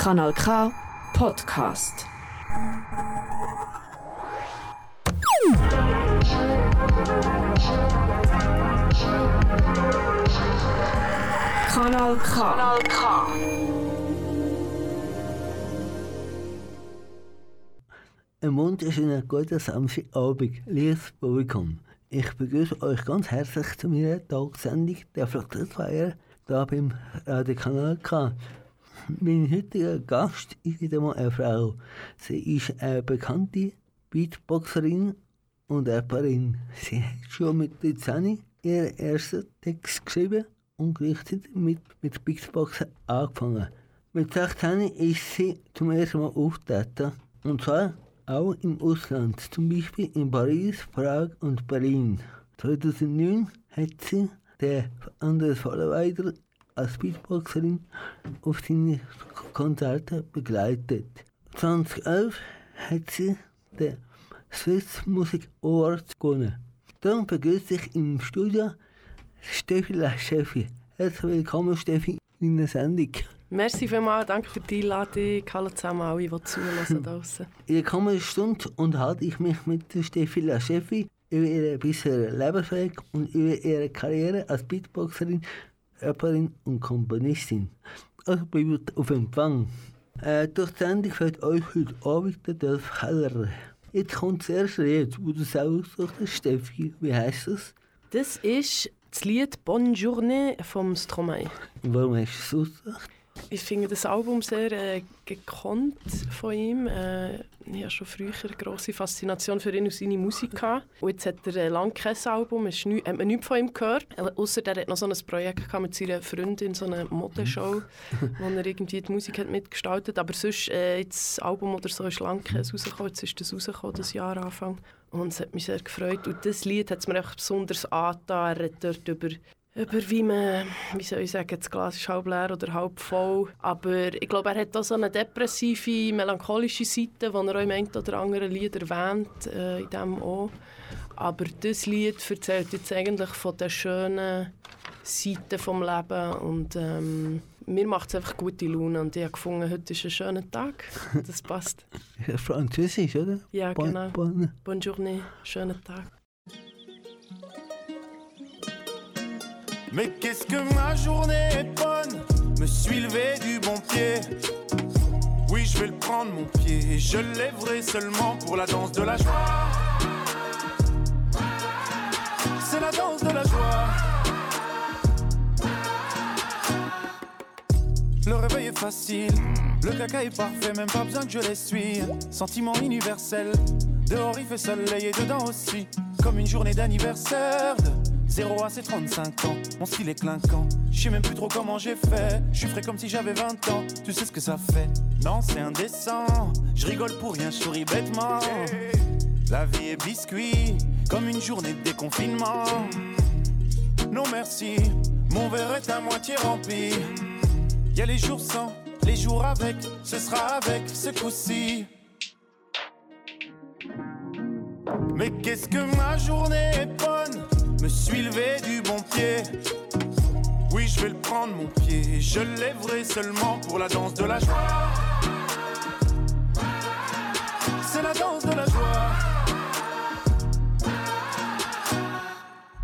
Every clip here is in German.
Kanal K Podcast. Kanal K. Kanal K. Ein wunderschönen guten Samstagabend, liebes Publikum. Ich begrüße euch ganz herzlich zu meiner Tagsendung der Fruchtfeier hier beim Radiokanal K. Mein heutiger Gast ist wieder mal eine Frau. Sie ist eine bekannte Beatboxerin und Rapperin. Sie hat schon mit 13 ihren ersten Text geschrieben und gleichzeitig mit, mit Beatboxen angefangen. Mit 16 ist sie zum ersten Mal auftreten. Und zwar auch im Ausland, zum Beispiel in Paris, Prag und Berlin. 2009 hat sie den Anders Vollerweider als Beatboxerin auf seine Konzerte begleitet. 2011 hat sie den Swiss Music Awards gewonnen. Dann begrüße ich im Studio Steffi Laschefi. Herzlich willkommen, Steffi, in der Sendung. Merci vielmals, danke für die Einladung. Hallo zusammen, alle, die zuhören draussen. In der kommenden Stunde unterhalte ich mich mit der Steffi Laschefi über ihren bisherigen Lebensweg und über ihre Karriere als Beatboxerin, Rapperin und Komponistin. Also bleibt auf Empfang. Äh, durch die Sendung fällt euch heute Abend der Dolph Keller. Jetzt kommt das erste Lied, wo du suchst, Steffi. Wie heisst das? Das ist das Lied Bonne Journée vom Stromae. Warum hast du es ausgesucht? Ich finde das Album sehr äh, gekonnt von ihm. Äh, ich hatte schon früher eine grosse Faszination für ihn und seine Musik. Gehabt. Und jetzt hat er äh, lange kein Album, es nie, hat man nichts von ihm gehört. Außer er hat noch so ein Projekt gehabt mit seiner Freundin, so eine Modeshow, wo er irgendwie die Musik hat mitgestaltet Aber sonst, äh, jetzt Album oder so ist lange rausgekommen. Jetzt ist das rausgekommen, das Jahr Anfang. Und es hat mich sehr gefreut. Und das Lied hat es mir einfach besonders angetan. Er hat dort über über wie man, wie soll ich sagen, das Glas ist halb leer oder halb voll. Aber ich glaube, er hat auch so eine depressive, melancholische Seite, die er auch im einen oder anderen Lied erwähnt, äh, in dem auch. Aber das Lied erzählt jetzt eigentlich von den schönen Seiten des Lebens und ähm, mir macht es einfach gute Laune und ich habe gefunden, heute ist ein schöner Tag. Das passt. Französisch, oder? Ja, Bon- genau. Bonne. Bonne journée, schöner Tag. Mais qu'est-ce que ma journée est bonne. Me suis levé du bon pied. Oui je vais le prendre mon pied. Et je lèverai seulement pour la danse de la joie. C'est la danse de la joie. Le réveil est facile. Le caca est parfait Même pas besoin que je l'essuie. Sentiment universel. Dehors il fait soleil et dedans aussi. Comme une journée d'anniversaire 0 à ses 35 ans, mon style est clinquant. Je sais même plus trop comment j'ai fait. Je suis frais comme si j'avais 20 ans. Tu sais ce que ça fait? Non, c'est indécent. Je rigole pour rien, je souris bêtement. La vie est biscuit, comme une journée de déconfinement. Non merci, mon verre est à moitié rempli. Y a les jours sans, les jours avec, ce sera avec ce coup-ci. Mais qu'est-ce que ma journée est bonne? Me suis levé du bon pied. Oui je vais le prendre mon pied. Je lèverai seulement pour la danse de la joie. C'est la danse de la joie.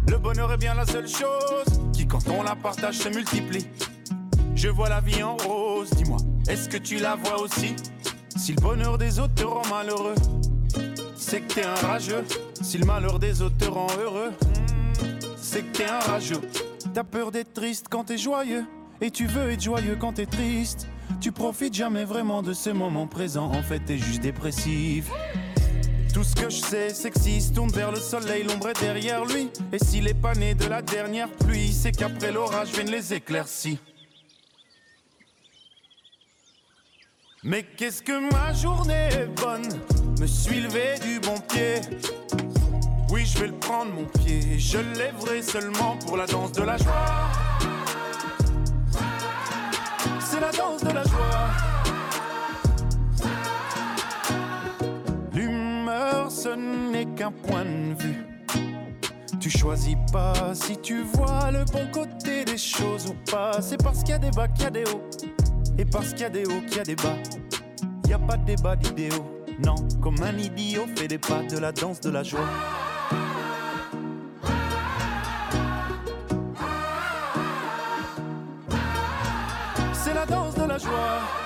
Le bonheur est bien la seule chose Qui quand on la partage se multiplie. Je vois la vie en rose, dis-moi Est-ce que tu la vois aussi? Si le bonheur des autres te rend malheureux c'est que t'es un rageux. Si le malheur des autres te rend heureux, c'est que t'es un rageux. T'as peur d'être triste quand t'es joyeux, et tu veux être joyeux quand t'es triste. Tu profites jamais vraiment de ce moment présent, en fait t'es juste dépressif. Tout ce que je sais, c'est que s'il tourne vers le soleil, l'ombre est derrière lui. Et s'il est pas de la dernière pluie, c'est qu'après l'orage viennent les éclaircies. Mais qu'est-ce que ma journée est bonne? Me suis levé du bon pied Oui je vais le prendre mon pied je lèverai seulement pour la danse de la joie C'est la danse de la joie L'humeur ce n'est qu'un point de vue tu choisis pas si tu vois le bon côté des choses ou pas. C'est parce qu'il y a des bas qu'il y a des hauts. Et parce qu'il y a des hauts, qu'il y a des bas. Y a pas de débat d'idéaux. Non, comme un idiot fait des pas de la danse de la joie. La danse de la joie.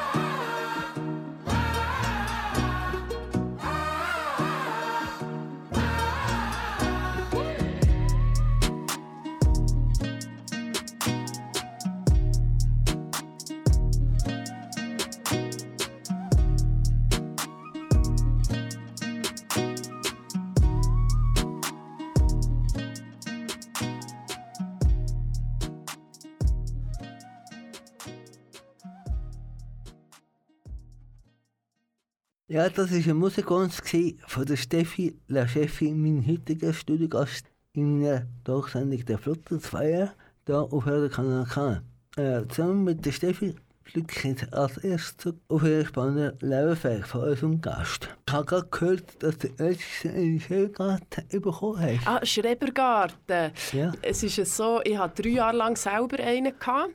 Ja, das war ein Musikkunst von der Steffi La Chefin, mein heutiger Studiogast in der Talksendung der Flotterzweier, hier auf der Kanal K. Äh, zusammen mit der Steffi blicke ich jetzt als erstes auf ihren spannenden Lebensweg von unserem Gast. Ich habe gerade gehört, dass du letztes einen Schulgarten bekommen hast. Ah, Schrebergarten. Ja. Es ist so, ich hatte drei Jahre lang selber einen. Gehabt.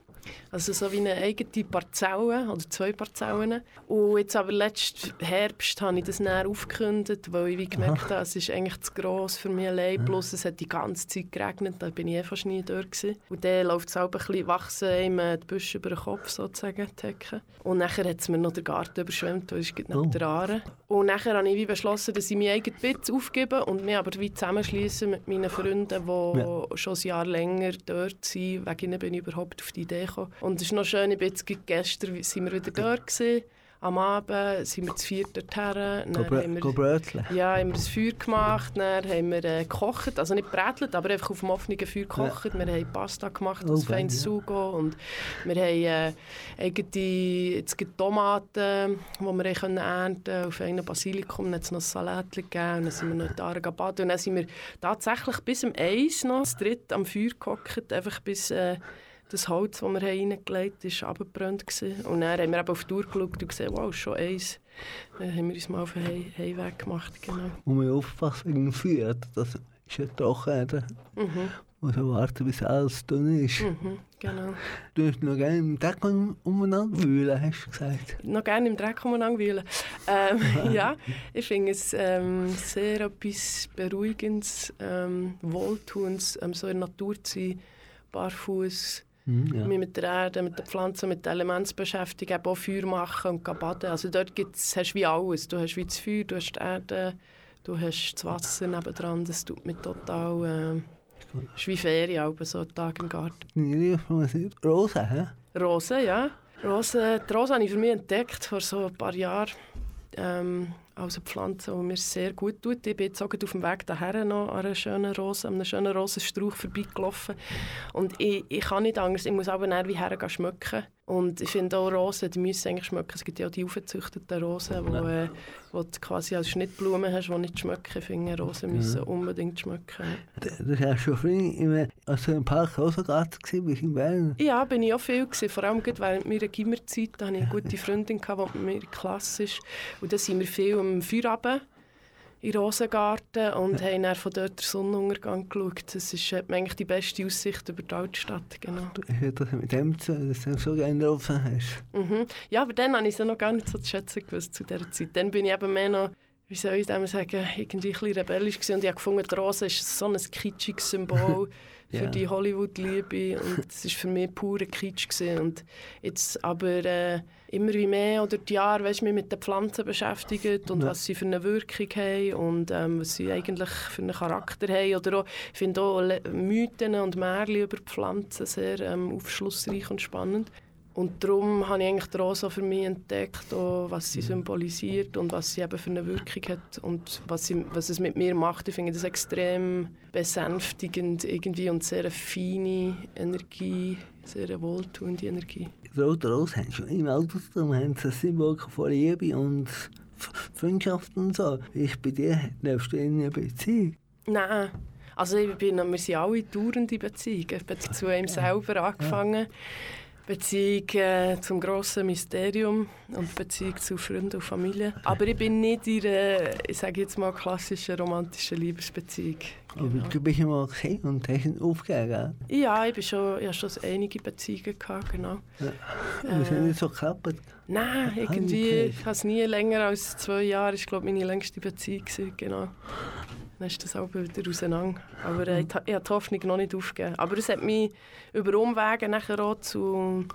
Also so wie eine eigene Parzelle oder zwei Parzellen. Und jetzt aber letzten Herbst habe ich das näher aufgekündigt, weil ich wie gemerkt habe, es ist eigentlich zu gross für mich allein. Plus es hat die ganze Zeit geregnet, da bin ich eh fast nie dort gewesen. Und dann läuft es auch ein bisschen wachsen, ihm die Büsche über den Kopf sozusagen, die Hecke. Und nachher hat es mir noch den Garten überschwemmt, weil es neben Oh. der Aare. Und nachher habe ich wie beschlossen, dass ich mein eigenes Bett aufgebe und mich aber wie zusammenschließen mit meinen Freunden, die Ja. schon ein Jahr länger dort sind. Wegen ihnen bin ich überhaupt auf die Idee gekommen. Und es ist noch schön, ich bin jetzt gestern sind wir wieder dort gewesen. Am Abend sind wir zu viert dorthin. Bröteln. ja, haben wir ein Feuer gemacht, dann haben wir äh, gekocht, also nicht brätelt, aber einfach auf dem offenen Feuer gekocht. Wir haben Pasta gemacht, Oh, aus fein, feines ja. Sugo und wir haben äh, eigene jetzt gibt Tomaten, die wir können ernten auf einem Basilikum, dann hat es noch ein Salat gegeben und dann sind wir noch die Aare gebadet und dann sind wir tatsächlich bis um eins noch, das dritte am Feuer gehockt, einfach bis... Äh, das Holz, das wir reingelegt haben, war abgebrannt. Und dann haben wir eben auf die Uhr geschaut und gesehen, wow, schon eins. Dann haben wir uns mal auf den Hei- Heimweg gemacht. Genau. Und wir aufpassen Feuer. Das ist ja trocken. Mhm, Muss man warten, bis alles drin ist. mhm, genau. Du hast noch gerne im Deck um- umeinander wühlen, hast du gesagt. Noch gerne im Dreck umeinander wühlen. Ähm, ja, ich finde es ähm, sehr etwas Beruhigendes, ähm, Wohltuendes, ähm, so in der Natur zu sein, barfuß, ja. mich mit der Erde, mit den Pflanzen, mit den Elementen zu beschäftigen, eben auch Feuer machen und baden. Also dort gibt's, hast du wie alles. Du hast wie das Feuer, du hast die Erde, du hast das Wasser nebendran. Das tut mich total... Äh, es ist wie Ferien, aber so Tag im Garten. Rosa, hä? Rosen, ja. Rosen, die Rosen habe ich für mich entdeckt vor so ein paar Jahren. Ähm, als eine Pflanze, die mir sehr gut tut. Ich bin jetzt auch auf dem Weg daher noch an einer schönen Rose, an einem schönen Rosenstrauch vorbeigelaufen. Und ich, ich kann nicht anders, ich muss aber näher wie hergehen schmücken. Und ich finde auch Rosen, die müssen eigentlich schmecken. Es gibt ja auch die aufgezüchteten Rosen, wo, äh, wo du quasi als Schnittblumen hast, die nicht schmecken. Ich finde, Rosen müssen unbedingt schmecken. Du du warst schon früh im, also im Park Rosengarten bist in Bern. Ja, bin ich auch viel gewesen, vor allem gerade während meiner Gimmerzeit. Da hatte ich eine gute Freundin, gehabt, die mit mir in der Klasse ist. Und da sind wir viel am Feierabend in Rosengarten und haben dann von dort den Sonnenuntergang geschaut. Das ist hat man eigentlich die beste Aussicht über die Altstadt, genau. Du hast das mit dem zu, dass du so gerne drauf hast. Mhm. Ja, aber dann habe ich es noch gar nicht so zu schätzen gewusst zu dieser Zeit. Dann bin ich eben mehr noch, wie soll ich dem sagen, irgendwie ein bisschen rebellisch gewesen. und ich habe gefunden, die Rose ist so ein kitschiges Symbol für Ja. die Hollywood-Liebe und es war für mich pure Kitsch. Gewesen. Und jetzt aber äh, immer wie mehr oder die Jahre, weißt, mich mit den Pflanzen beschäftigt und Ja. was sie für eine Wirkung haben und ähm, was sie eigentlich für einen Charakter haben. Oder auch, ich finde auch Mythen und Märchen über Pflanzen sehr ähm, aufschlussreich und spannend. Und darum habe ich eigentlich die Rosa für mich entdeckt, auch was sie symbolisiert und was sie eben für eine Wirkung hat und was, sie, was es mit mir macht. Ich finde das extrem besänftigend irgendwie und sehr eine feine Energie, sehr eine wohltuende Energie. Die Rote Rose haben schon im Altertum sie ein Symbol von Liebe und Freundschaft und so. Ich bei dir, lebst du in einer Beziehung? Nein, also ich bin, wir sind alle dauernde Beziehungen. Ich habe zu ihm selber angefangen. Beziehung äh, zum grossen Mysterium und Beziehung zu Freunden und Familie. Aber ich bin nicht in einer, ich sage jetzt mal, klassischen romantischen Liebesbeziehung. Aber du bist ja mal gesehen und hast ihn aufgegeben. Ja, ich, bin schon, ich hatte schon einige Beziehungen, gehabt, genau. Und es hat nicht so geklappt. Nein, irgendwie, ich habe es nie länger als zwei Jahre, das war glaube ich meine längste Beziehung, gewesen, genau. Dann ist das auch wieder auseinander. Aber äh, ich, ich habe die Hoffnung noch nicht aufgegeben. Aber es hat mich über Umwege nachher auch zu,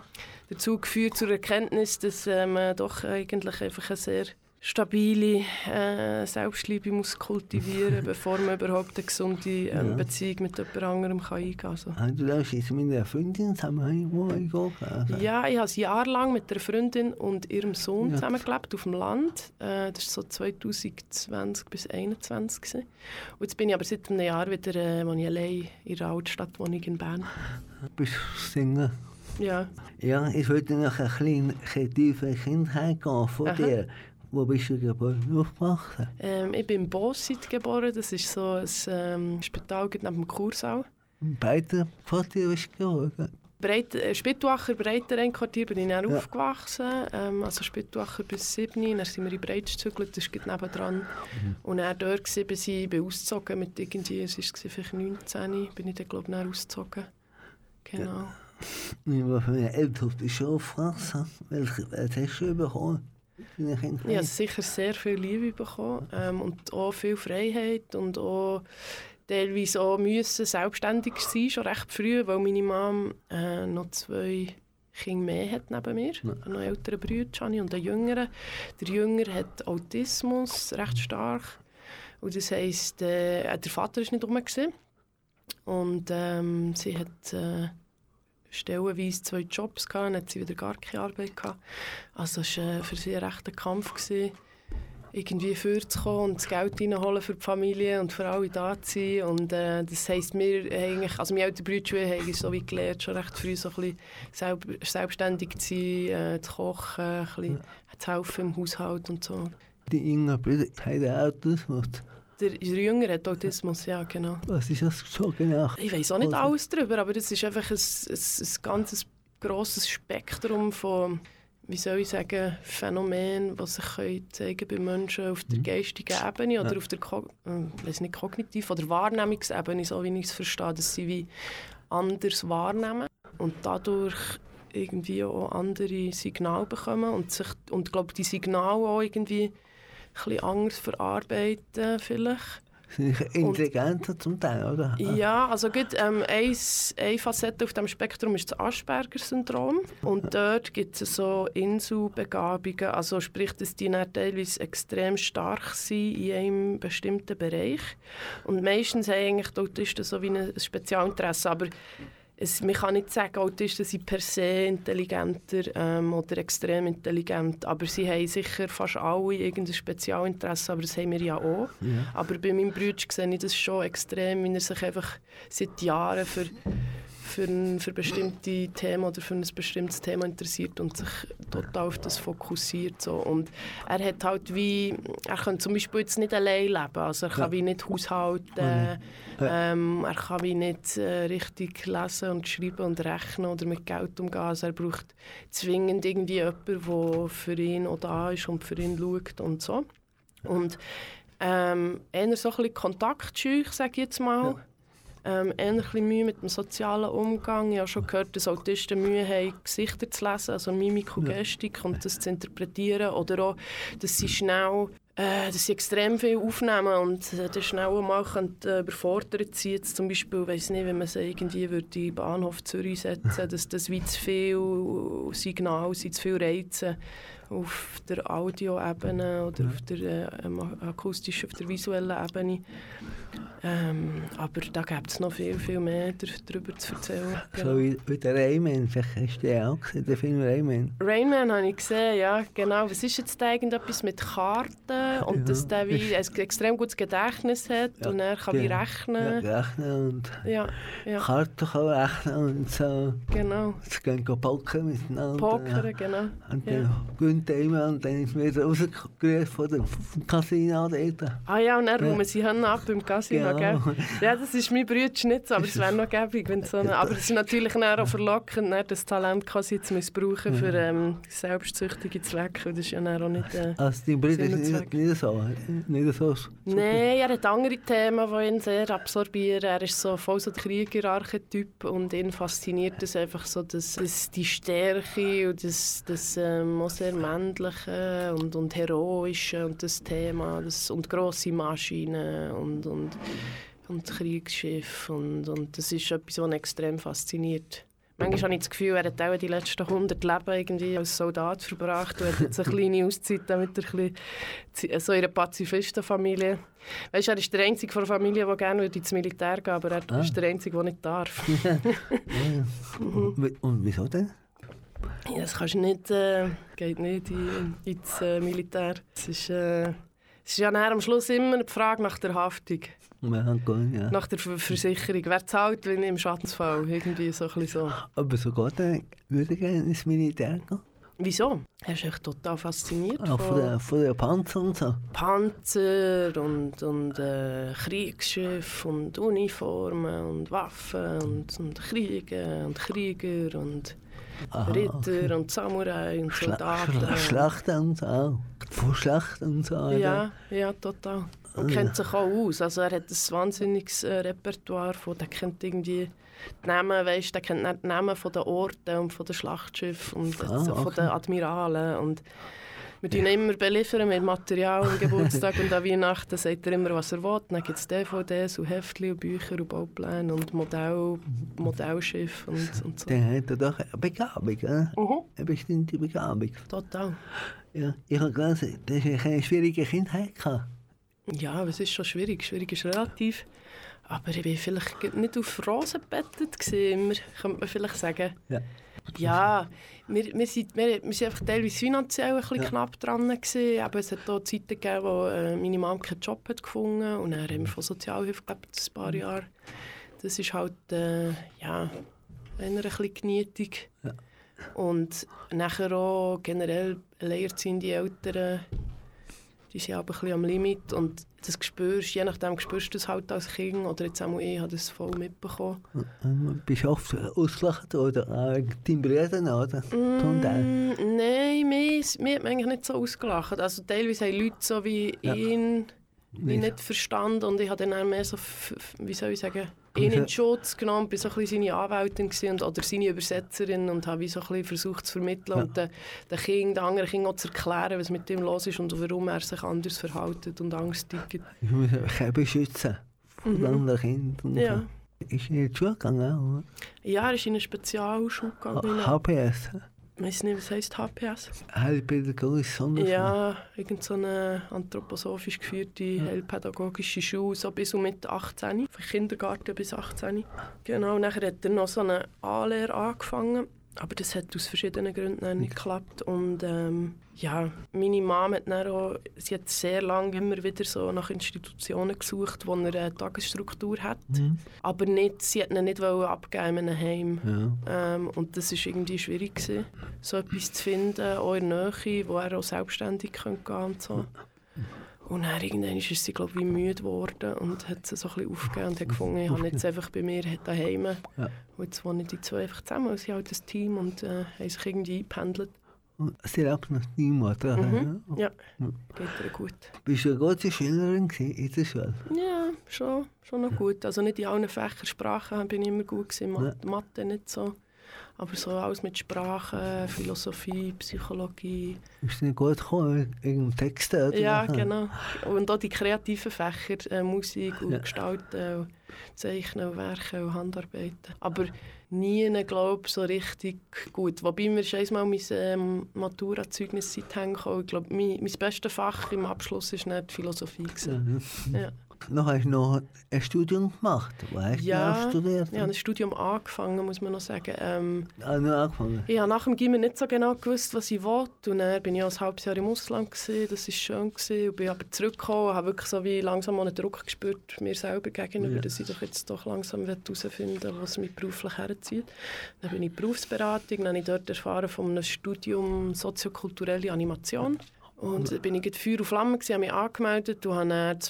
dazu geführt, zur Erkenntnis, dass äh, man doch eigentlich einfach eine sehr stabile äh, Selbstliebe muss kultivieren bevor man überhaupt eine gesunde ähm, Ja. Beziehung mit jemand anderem kann eingehen kann. Also. Ah, Du jetzt mit einer Freundin zusammen eingehen. Also. Ja, ich habe ein Jahr lang mit einer Freundin und ihrem Sohn Ja. zusammengelebt auf dem Land. Äh, das war so 2020 bis 2021. gewesen. Und jetzt bin ich aber seit einem Jahr wieder äh, ich allein in der Altstadtwohnung in Bern. Du bist Single. Ja, Ja, ich wollte noch ein bisschen tiefer Kindheit gehen von Aha. dir. Wo bist du geboren und aufgewachsen? ähm, ich bin in Bosit geboren. Das ist so ein ähm, Spital neben dem Kursau. Beide von dir bist du geboren. Breit, äh, Spittwacher, Breitenrennquartier bin ich dann Ja. aufgewachsen. Ähm, also Spittwacher bis 7. Dann sind wir in Breitsch gezügelt, das ist nebendran. Mhm. Und dann dort gewesen, bis ich bin ausgezogen mit irgendwie, es war vielleicht 19, bin ich dann glaube ich ausgezogen. Genau. Ich war von meinen Eltern bist du aufgewachsen. Welche was hast du bekommen? Ich habe sicher sehr viel Liebe bekommen ähm, und auch viel Freiheit und auch teilweise auch müssen selbstständig sein, schon recht früh, weil meine Mom äh, noch zwei Kinder mehr hat neben mir. Ja. Noch einen älteren Bruder, Gianni, und einen jüngeren. Der Jüngere hat Autismus, recht stark. Und das heisst, äh, der Vater war nicht rum. gewesen. Und ähm, sie hat äh, stellenweise zwei Jobs gehabt, dann hat sie wieder gar keine Arbeit gehabt. Also es war äh, für sie ein rechter Kampf, gewesen, irgendwie vorzukommen und das Geld reinholen für die Familie und für alle da zu sein. Und äh, das heisst, wir eigentlich, also meine älteren Brüder haben so wie gelernt, schon recht früh so ein bisschen selb selbstständig zu sein, äh, zu kochen, ein bisschen zu helfen im Haushalt und so. Die jüngeren Brüder haben Autismus. Der, der Jüngere hat Autismus, ja genau. Was ist das so genau? Ich weiß auch nicht Also- alles darüber, aber das ist einfach ein, ein, ein ganzes grosses Spektrum von, wie soll ich sagen, Phänomenen, die sich zeigen bei Menschen auf der geistigen Ebene oder Ja. auf der Ko äh, nicht, kognitiv oder Wahrnehmungsebene, so wie ich es verstehe, dass sie wie anders wahrnehmen und dadurch irgendwie auch andere Signale bekommen und sich und glaube die Signale auch irgendwie bisschen anders verarbeiten vielleicht. Intelligenter zum Teil, oder? Ja, also gut, ähm, eins, eine Facette auf dem Spektrum ist das Asperger-Syndrom. Und dort gibt es so Inselbegabungen, also sprich, dass die dann teilweise extrem stark sind in einem bestimmten Bereich. Und meistens haben eigentlich die Autisten so wie ein Spezialinteresse, aber es, man kann nicht sagen, Autisten sind per se intelligenter ähm, oder extrem intelligent, aber sie haben sicher fast alle irgendein Spezialinteresse, aber das haben wir ja auch. Ja. Aber bei meinem Bruder sehe ich das schon extrem, wie er sich einfach seit Jahren für, für, ein, für bestimmte Themen oder für ein bestimmtes Thema interessiert und sich total auf das fokussiert. So. Und er hat halt wie, er kann zum Beispiel jetzt nicht allein leben, also er kann Ja. wie nicht haushalten, ähm, er kann wie nicht äh, richtig lesen und schreiben und rechnen oder mit Geld umgehen. Also er braucht zwingend irgendwie jemanden, der für ihn auch da ist und für ihn schaut und so. Und ähm, eher so ein bisschen kontaktscheu, sage ich jetzt mal. Ähm, eher ein bisschen Mühe mit dem sozialen Umgang. Ich habe schon gehört, dass Autisten Mühe haben, Gesichter zu lesen, also Mimik und Gestik und das zu interpretieren. Oder auch, dass sie schnell, äh, dass sie extrem viel aufnehmen und äh, dann schnell mal können, äh, überfordert sein. Jetzt zum Beispiel, weiß nicht, wenn man sie irgendwie würde in den Bahnhof Zürich setzen dass das wie zu viel Signal sind, zu viel Reize auf der Audioebene oder auf der äh, ähm, akustischen, auf der visuellen Ebene. Ähm, aber da gibt es noch viel, viel mehr dar- darüber zu erzählen. So wie, wie der Rayman, vielleicht hast du den auch gesehen, den Film Rayman. Rainman habe ich gesehen, ja, genau. Was ist jetzt da irgendetwas mit Karten und Ja. dass der wie ein extrem gutes Gedächtnis hat Ja, und er kann wie genau. rechnen. Ja, rechnen und Ja, ja, Karten kann rechnen und so. genau. Sie gehen poken miteinander. Poker, genau. Und Ja. dann Thema und dann ist mir rausgerührt von dem Casino dort. Ah ja, und dann räumen sie Hände ab im Casino, Genau. gell? Ja, das ist mein Brüder nicht so, aber es wäre noch gäbig, wenn so eine, Aber es ist natürlich auch verlockend, dann das Talent quasi zu missbrauchen für ähm, selbstsüchtige Zwecke. Das ist ja dann auch nicht... Äh, Also die Brüder Sinn und ist nicht, nicht so. Nicht so. Nein, er hat andere Themen, die ihn sehr absorbieren. Er ist so voll so der Krieger-Archetyp und ihn fasziniert das einfach so, dass, dass die Stärke und das, das ähm, auch sehr männliche und, und heroische und das Thema das, und grosse Maschinen und, und, und Kriegsschiffe und, und das ist etwas, was extrem fasziniert. Manchmal habe ich das Gefühl, er hat auch die letzten 100 Leben irgendwie als Soldat verbracht und hat jetzt eine kleine Auszeit, damit er ein bisschen so in einer Pazifistenfamilie. Weißt du, er ist der Einzige von der Familie, der gerne ins Militär gehen aber er Ah. ist der Einzige, der nicht darf. Und, und wieso denn? Ja, das kannst du nicht, äh, geht nicht in, ins äh, Militär. Es ist, äh, es ist ja nachher am Schluss immer die Frage nach der Haftung, Ja, gut, ja. nach der Ver Versicherung. Wer zahlt, wenn im Schadensfall? Irgendwie so ein so. Aber sogar dann würde ich gerne ins Militär gehen. Wieso? Er ist echt total fasziniert Auch von von der, von der Panzer und so. Panzer und, und äh, Kriegsschiff und Uniformen und Waffen und, und Kriege und Krieger und Aha, Ritter und Samurai und Schla Soldaten. Schla Schlachten und so. auch. Von Schlachten und so. Ja, ja, total. Und Ah, kennt sich auch aus. Also er hat ein wahnsinniges äh, Repertoire von, der kennt irgendwie die Namen, weißt, der kennt nicht die Namen von den Orten und von den Schlachtschiffen und Ah, so von okay. den Admiralen und wir tun ihn immer beliefern mit Material am Geburtstag und an Weihnachten sagt er immer, was er will. Dann gibt es DVDs und Heftchen und Bücher und Baupläne und Modell, Modellschiffe und, und so. Dann hat doch eine Begabung, oder? Mhm. eine bestimmte Begabung. Total. Ja, ich habe gelesen, dass er eine schwierige Kindheit hatte. Ja, es ist schon schwierig. Schwierig ist relativ. Aber ich war vielleicht nicht auf Rosen gebettet, immer, könnte man vielleicht sagen. Ja. Ja, wir, wir, sind, wir, wir sind einfach teilweise finanziell ein bisschen Ja. knapp dran. Gewesen. Aber es hat auch Zeiten gegeben, wo äh, meine Mom keinen Job hat gefunden und dann haben wir von Sozialhilfe gelebt, ein paar Jahre. Das ist halt, äh, ja, eher ein bisschen genietig. Ja. Und nachher auch generell alleinerziehende Eltern, die sind aber ein bisschen am Limit und das spürst, je nachdem spürst du das halt als Kind oder jetzt auch ich habe das voll mitbekommen. Und bist du oft ausgelacht oder wegen deinem Bruder, oder? Mm, Nein, mich, mich hat man eigentlich nicht so ausgelacht. Also teilweise haben Leute so wie Ja. ihn wie Nicht. verstanden und ich habe dann mehr so, wie soll ich sagen, ihn in Schutz genommen, bin so ein bisschen seine Anwältin und, oder seine Übersetzerin und habe so ein bisschen versucht zu vermitteln Ja. und den, den Kind, den anderen Kindern auch zu erklären, was mit ihm los ist und warum er sich anders verhält und Angst tickt. Ich muss mich beschützen von Mhm. anderen Kindern. Ja. So. Ist in die Schule gegangen, Ja, er ist in eine Spezialschule oder? gegangen. HPS, Ich weiß nicht, was heisst HPS? Heilpädagogische Sonderschule. Ja, irgend so eine anthroposophisch geführte heilpädagogische Schule, so bis und mit 18, von Kindergarten bis 18. Genau, nachher hat er noch so eine A-Lehre angefangen, aber das hat aus verschiedenen Gründen nicht geklappt. Und ähm, ja, meine Mama hat dann auch, sie hat sehr lange immer wieder so nach Institutionen gesucht, wo er eine Tagesstruktur hat, Mhm. aber nicht, sie hat ihn nicht abgeben in einem Heim. Ja. Ähm, und das war irgendwie schwierig, gewesen, so etwas zu finden, auch in der Nähe, wo er auch selbstständig gehen könnte und so. Und dann irgendwann ist sie, glaube ich, müde geworden und hat sie so ein bisschen aufgegeben und hat gefunden, ich habe jetzt einfach bei mir daheim. Ja. Und jetzt wohnen die zwei einfach zusammen, weil sie halt ein Team und äh, haben sich irgendwie eingependelt. Und Sie lebt noch die Mutter. Mhm. Ja. Geht ihr gut. Bist du eine gute Schülerin in der Schule? Ja, schon, schon noch gut. Also nicht in allen Fächern Sprachen bin ich immer gut gewesen, Ma Mathe nicht so. Aber so alles mit Sprachen, Philosophie, Psychologie. Bist du nicht gut gekommen wegen dem Text? Oder? Ja, genau. Und auch die kreativen Fächer, äh, Musik und Ja. Gestalten, und Zeichnen und Werken und Handarbeiten. Aber nie, glaube so richtig gut. Wobei mir ist einmal mein ähm, Maturazeugnis hängen. Ich glaube, mein, mein bestes Fach im Abschluss war nicht Philosophie. Ja, Gewesen. ja. Ja. Noch hast du noch ein Studium gemacht. Hast Ja, du noch studiert? Ich habe ein Studium angefangen, muss man noch sagen. Ähm, Ah, noch angefangen. ich habe nach dem Gimmer nicht so genau gewusst, was ich wollte. Und dann bin ich auch ein halbes Jahr im Ausland. Gewesen. Das war schön. Gewesen. Und bin aber zurückgekommen und habe wirklich so wie langsam einen Druck gespürt, mir selber gegenüber, Ja. dass ich doch jetzt doch langsam herausfinden will, was mich beruflich herzieht. Dann bin ich Berufsberatung, dann habe ich dort erfahren von einem Studium soziokulturelle Animation. Und dann bin ich Feuer und Flamme, gewesen, habe mich angemeldet und habe dann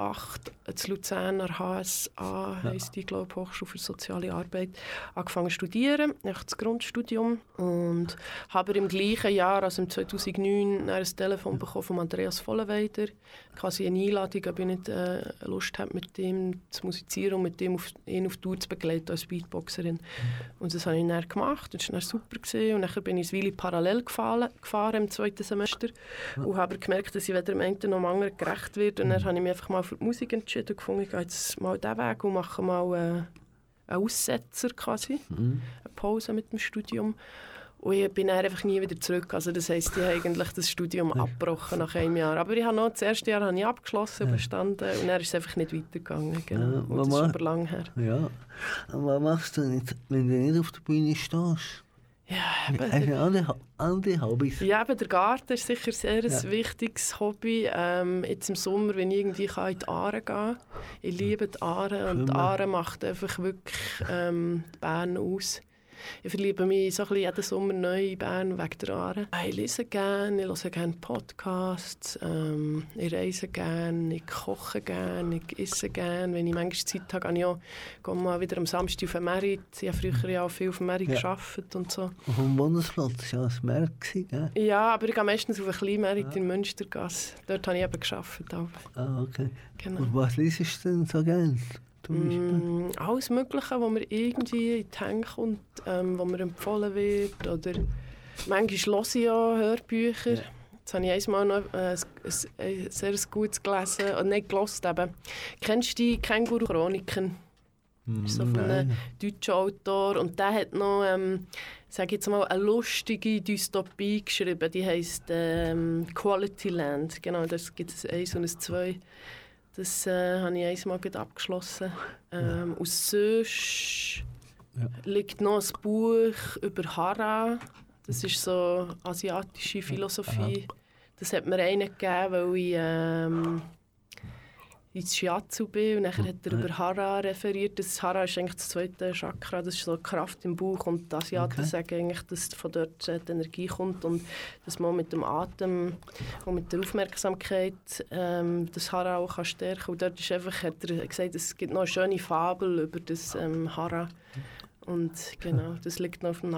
2008 zu Luzerner HSA, heisst die, glaube ich, Hochschule für Soziale Arbeit, angefangen zu studieren, echt das Grundstudium. Und habe im gleichen Jahr, also im 2009, dann ein Telefon bekommen von Andreas Vollenweider, quasi eine Einladung, ob ich nicht äh, Lust habe, mit ihm zu musizieren und mit ihm auf, ihn auf Tour zu begleiten als Beatboxerin. Und das habe ich dann gemacht, das war dann super. Gewesen. Und dann bin ich Weile parallel gefahren, gefahren im zweiten Semester und habe gemerkt, dass ich weder dem einen noch dem anderen gerecht werde. Und dann habe ich mich einfach mal für die Musik entschieden und gefunden, ich gehe jetzt mal diesen Weg und mache mal äh, einen Aussetzer quasi, Mhm. eine Pause mit dem Studium. Und ich bin dann einfach nie wieder zurück. Also das heisst, ich habe eigentlich das Studium abgebrochen nach einem Jahr. Aber ich habe noch, das erste Jahr habe ich abgeschlossen, bestanden und dann ist es einfach nicht weitergegangen. Genau. Ja, und das ist aber lang her. Ja. Und was machst du nicht, wenn du nicht auf der Bühne stehst? Ja, eben, andere, andere Hobbys? Ja, eben, der Garten ist sicher sehr ein Ja. wichtiges Hobby. Ähm, jetzt im Sommer, wenn ich irgendwie kann, in die Aare gehen Ich liebe die Aare und die. Aare macht einfach wirklich ähm, Bern aus. Ich verliebe mich so ein bisschen jeden Sommer neu in Bern wegen der Aare. Ich lese gerne, ich höre gerne Podcasts, ähm, ich reise gerne, ich koche gerne, ich esse gerne. Wenn ich manchmal Zeit habe, gehe ich auch gehe mal wieder am Samstag auf den Merit. Ich habe früher ja auch viel auf dem Merit Ja. gearbeitet und so. Auf dem Bundesplatz das war ja Merk, gewesen, gell? Ja, aber ich gehe meistens auf einen Kleinmerit in Münstergasse. Dort habe ich eben gearbeitet. Auch. Ah, okay. Genau. Und was liest du denn so gerne? Zum Beispiel? Mm, alles Mögliche, was mir irgendwie in die Hände kommt, ähm, was mir empfohlen wird. Oder manchmal höre ich auch Hörbücher. Ja. Jetzt habe ich einmal noch äh, ein, sehr gutes gelesen, oder nicht gelesen eben. Kennst du die Känguru-Chroniken? ist so von einem deutschen Autor. Und der hat noch, ähm, sag jetzt mal, eine lustige Dystopie geschrieben. Die heisst ähm, Quality Land. Genau, das gibt es eins und ein zwei. Das äh, habe ich eins mal gerade abgeschlossen. Ähm, Aus sonst Ja. liegt noch ein Buch über Hara. Das ist so asiatische Philosophie. Das hat mir einen gegeben, weil ich ähm, ins Shiatsu bin und nachher hat er über Hara referiert. Das Hara ist eigentlich das zweite Chakra, das ist so Kraft im Bauch und die Asiaten Okay. sagen eigentlich, dass von dort äh, die Energie kommt und dass man mit dem Atem und mit der Aufmerksamkeit ähm, das Hara auch kann stärken kann. Und dort ist einfach, hat er gesagt, es gibt noch eine schöne Fabel über das ähm, Hara. Und genau, das liegt noch auf dem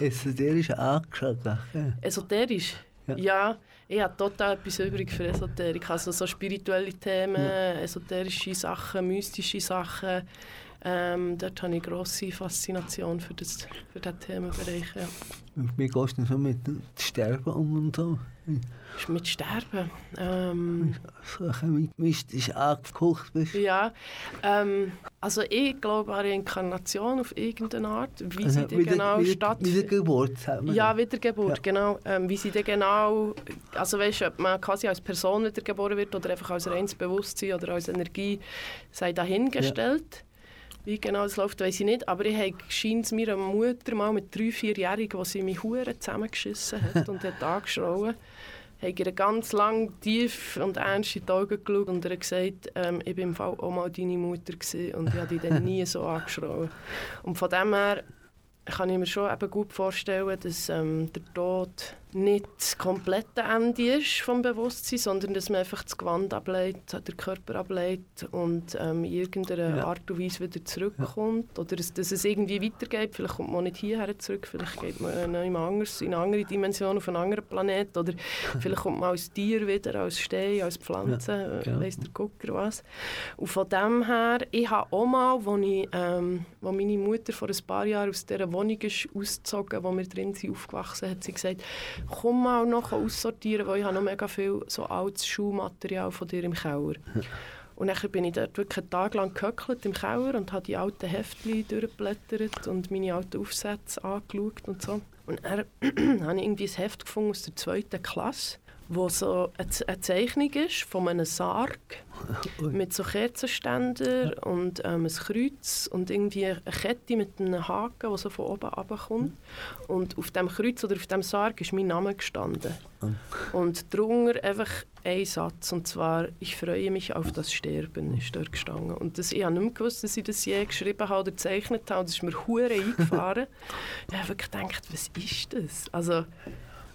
du esoterisch angeschaut? gell? Esoterisch? Ja. Ja. Ich habe total etwas übrig für Esoterik. Also so spirituelle Themen, esoterische Sachen, mystische Sachen. Ähm, dort habe ich grosse Faszination für, das, für diesen Themenbereich. Ja. Und Wie gehst du so mit Sterben um und so? Ist mit Sterben? Ähm, So mystisch angekocht bist? ja, ähm, also ich glaube an Reinkarnation auf irgendeine Art. Wie sie Also dann wieder- genau wieder- stattfindet. Wiedergeburt. Ja, Wiedergeburt, Ja. genau. Ähm, wie sie dann genau, also weißt du, ob man quasi als Person wiedergeboren wird oder einfach als reines Bewusstsein oder als Energie, sei dahingestellt. Wie genau das läuft, weiß ich nicht. Aber ich habe scheint meiner Mutter mal mit drei, vierjährigen, als sie mich hure zusammengeschissen hat und hat angeschrauen, habe ich ihr ganz lang tief und ernst in die Augen geschaut und ihr gesagt, ähm, ich war im Fall auch mal deine Mutter gewesen und ich habe dich dann nie so angeschrauen. Und von dem her kann ich mir schon eben gut vorstellen, dass ähm, der Tod nicht das komplette Ende ist vom Bewusstsein, sondern dass man einfach das Gewand ablegt, den Körper ablegt und ähm, in irgendeiner Ja. Art und Weise wieder zurückkommt. Oder dass, dass es irgendwie weitergeht. Vielleicht kommt man nicht hierher zurück, vielleicht geht man äh, anders, in eine andere Dimension, auf einen anderen Planet. Oder vielleicht kommt man als Tier wieder, als Stein, als Pflanze, Ja, äh, genau. weiss der Gucker was. Und von dem her, ich habe auch mal, als ich, ähm, wo meine Mutter vor ein paar Jahren aus dieser Wohnung ist ausgezogen, wo wir drin sind, aufgewachsen hat, sie gesagt, komm mal noch aussortieren, weil ich habe noch mega viel so altes Schulmaterial von dir im Keller. Und dann bin ich dort wirklich einen Tag lang gehöckelt im Keller und habe die alten Heftchen durchgeblättert und meine alten Aufsätze angeschaut und so. Und dann habe ich irgendwie ein Heft gefunden aus der zweiten Klasse. Wo so eine Zeichnung ist von einem Sarg mit so Kerzenständer und ähm, ein Kreuz und irgendwie eine Kette mit einem Haken, der so von oben runterkommt. Und auf dem Kreuz oder auf dem Sarg ist mein Name gestanden. Und drunter einfach ein Satz, und zwar «Ich freue mich auf das Sterben» ist dort gestanden. Und das, ich habe nicht mehr gewusst, dass ich das je geschrieben habe oder gezeichnet habe. Das ist mir hure eingefahren. ich habe wirklich gedacht, was ist das? Also,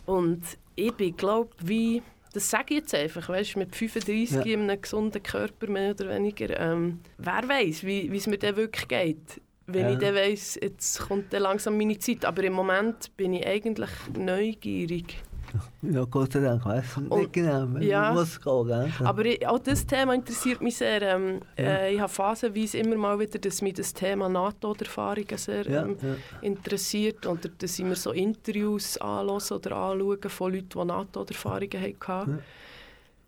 und ich bin, glaube wie... Das sage ich jetzt einfach, weißt, mit 35 Ja. in einem gesunden Körper mehr oder weniger. Ähm, wer weiß, wie es mir dann wirklich geht. Wenn Ja. ich dann weiss, jetzt kommt dann langsam meine Zeit. Aber im Moment bin ich eigentlich neugierig. Ja, Gott sei Dank, ich Und- nicht genau, ja. was es geht. Gell? Aber ich, auch das Thema interessiert mich sehr. Ähm, Ja. äh, ich habe phasenweise immer mal wieder, dass mich das Thema NATO-Erfahrungen sehr ja, ähm, ja. interessiert. Oder dass ich mir so Interviews anhören oder anschauen von Leuten, die NATO-Erfahrungen hatten. Ja.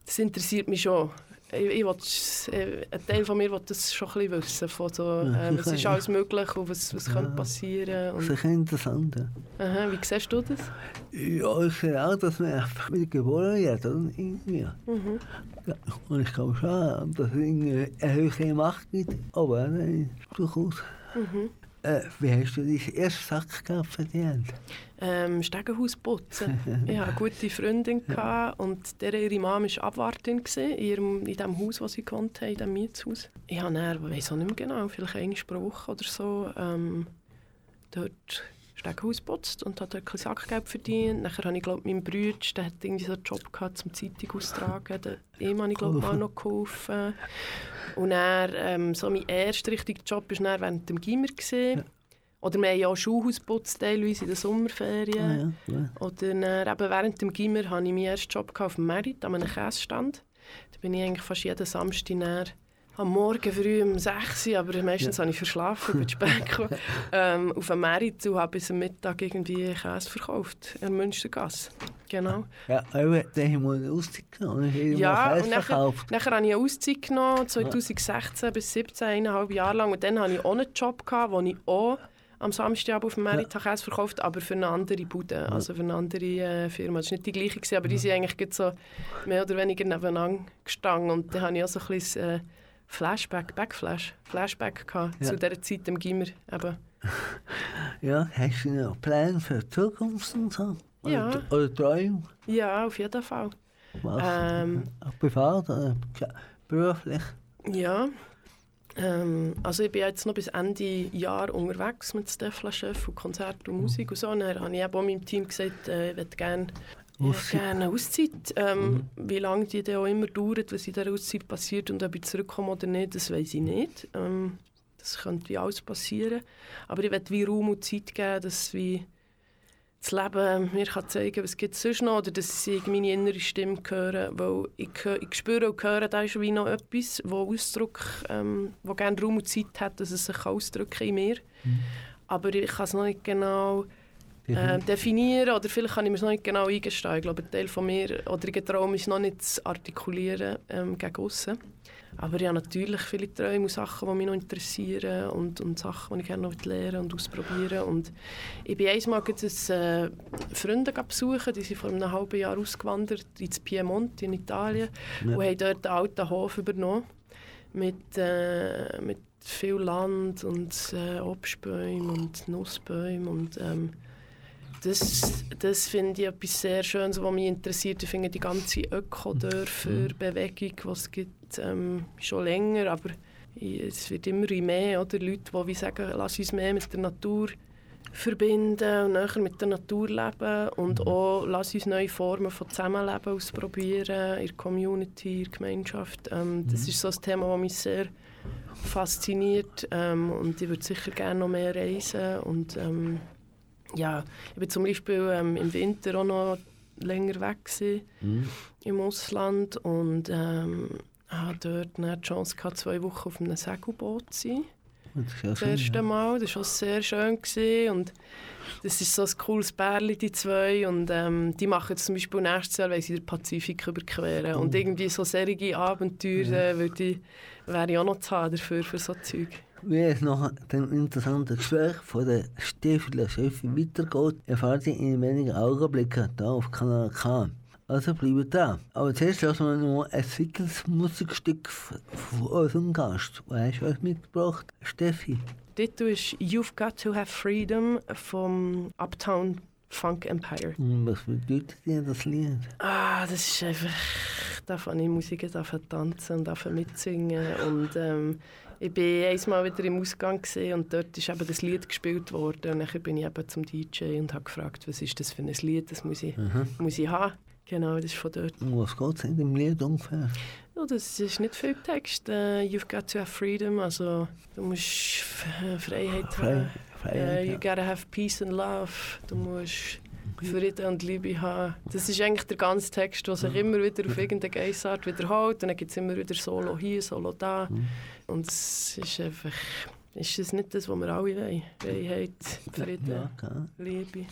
Das interessiert mich schon. Ich, ich will's- äh, ein Teil von mir will das schon ein bisschen wissen. Von so, äh, was ist alles möglich und was, was Ja. könnte passieren. Und, Sicher interessant. Ja. aha, wie siehst du das? Ja, ich sehe auch, dass man einfach wieder geboren wird. Oder? Irgendwie. Mhm. Ja, und ich glaube schon, dass es eine höhere Macht gibt. Aber nein, durchaus. Mhm. Äh, wie hast du deinen ersten Sackgeld verdient? Ähm, Stegenhaus putzen. ich hatte eine gute Freundin gehabt und der, ihre Mama war Abwartin in, ihrem, in dem Haus, wo sie haben, in dem Mietshaus. Ich habe dann, ich weiß auch nicht mehr genau, vielleicht einmal pro Woche oder so, ähm, dort Stegenhaus geputzt und habe dort ein bisschen Sackgeld verdient. Nachher habe ich, glaube meinem Bruder, der hat irgendwie so einen Job gehabt, zum Zeitung austragen. Der- Ihm habe ich, glaube mal noch geholfen. Und dann, ähm, so mein erster richtiger Job war dann während dem Gimmer. Oder wir haben ja auch Schulhaus geputzt, teilweise in den Sommerferien. Ah, ja, ja. Oder dann, eben während dem Gimmer hatte ich meinen ersten Job auf dem Merit, an einem Käsestand. Da bin ich eigentlich fast jeden Samstag am Morgen früh um 6 Uhr, aber meistens habe ich verschlafen, bin zu spät ähm, auf dem Merit und habe bis am Mittag irgendwie Käse verkauft, in Münstergasse. Genau. Ja, aber dann haben wir eine Auszeit genommen. Ich habe Ja, Käse nachher, verkauft. nachher habe ich eine Auszeit genommen, 2016 bis 2017, eineinhalb Jahre lang. Und dann hatte ich auch einen Job, gehabt, wo ich auch am Samstag auf dem Merit ja. Käse verkauft aber für eine andere Bude, also für eine andere äh, Firma. Es war nicht die gleiche, gewesen, aber die sind eigentlich so mehr oder weniger nebeneinander gestanden. Und dann hatte ich auch so ein bisschen äh, Flashback, Backflash, Flashback gehabt, Ja. zu dieser Zeit im Gimmer. Eben. Ja, hast du noch Pläne für die Zukunft und so? Oder, Ja. oder Träume? Ja, auf jeden Fall. Was? Ähm, Auch privat oder beruflich? Ja, ähm, also ich bin jetzt noch bis Ende Jahr unterwegs mit Stefla Chef und Konzert und Musik und so. Und dann habe ich eben auch meinem Team gesagt, äh, ich würde gerne Auszeit. gerne eine Auszeit. Ähm, Wie lange die dann auch immer dauert, was in dieser Auszeit passiert und ob ich zurückkomme oder nicht, das weiß ich nicht. Ähm, das könnte wie alles passieren. Aber ich möchte wie Raum und Zeit geben, dass wie das Leben mir kann zeigen kann, was gibt es sonst noch, oder dass ich meine innere Stimme höre, weil ich, ich spüre und höre, da ist wie noch etwas, wo Ausdruck, ähm, wo gerne Raum und Zeit hat, dass es sich ausdrücken in mir. Aber ich kann es noch nicht genau ähm, definieren oder vielleicht kann ich mir es noch nicht genau eingestehen. Ich glaube, ein Teil von mir oder ich traue mich noch nicht zu artikulieren ähm, gegen aussen. Aber ich habe natürlich viele Träume und Sachen, die mich noch interessieren und, und Sachen, die ich gerne noch lernen und ausprobieren Und ich bin einmal gerade äh, Freunde besuchen, die sind vor einem halben Jahr ausgewandert ins Piemont in Italien Ja. und haben dort einen alten Hof übernommen mit, äh, mit viel Land und äh, Obstbäumen und Nussbäumen und ähm, das, das finde ich etwas sehr Schönes, was mich interessiert. Ich finde die ganze Ökodörfer-Bewegung, die es gibt, ähm, schon länger, aber es wird immer mehr, oder? Leute, die wie sagen, lass uns mehr mit der Natur verbinden und näher mit der Natur leben und auch lass uns neue Formen von Zusammenleben ausprobieren in der Community, in der Gemeinschaft. Ähm, das ist so ein Thema, das mich sehr fasziniert ähm, und ich würde sicher gerne noch mehr reisen und ähm, ja, ich bin zum Beispiel ähm, im Winter auch noch länger weg gewesen, Mhm. im Ausland und ähm, habe dort die Chance gehabt, zwei Wochen auf einem Segelboot zu sein. Das ja Das erste ja. Mal, das war auch sehr schön gewesen und das ist so ein cooles Pärchen, die zwei und ähm, die machen jetzt zum Beispiel nächstes Jahr, weil sie den Pazifik überqueren und irgendwie so serige Abenteuer äh, würde ich, wäre ich auch noch zu haben dafür, für so Zeug. Wie es nach dem interessanten Gespräch von der Stiefel Chefin weitergeht, erfahrt ihr in wenigen Augenblicken hier auf Kanal K. Also bleiben dran. Aber zuerst lassen wir noch ein weiteres Musikstück von unserem Gast. Was hast du uns mitgebracht, Steffi? Titel ist «You've Got to Have Freedom» vom Uptown Funk Empire. Was bedeutet dir das Lied? Ah, das ist einfach... Da fange ich Musik darf tanzen und darf mitsingen. Und ähm, ich bin einmal wieder im Ausgang und dort ist eben das Lied gespielt worden. Und dann bin ich eben zum DJ und habe gefragt, was ist das für ein Lied, das muss ich, muss ich haben. Genau, das ist von dort. Um was geht es in dem Lied ungefähr? Ja, das ist nicht viel Text. Äh, you've got to have freedom, also du musst äh, Freiheit Frei, haben. Freiheit, Äh, you ja. gotta have peace and love. Du musst Frieden und Liebe haben. Das ist eigentlich der ganze Text, der sich immer wieder auf irgendeine Geissart wiederholt. Und dann gibt es immer wieder Solo hier, Solo da. Und es ist einfach... Ist das nicht das, was wir alle wollen? Freiheit, Frieden, Ja, okay. Liebe.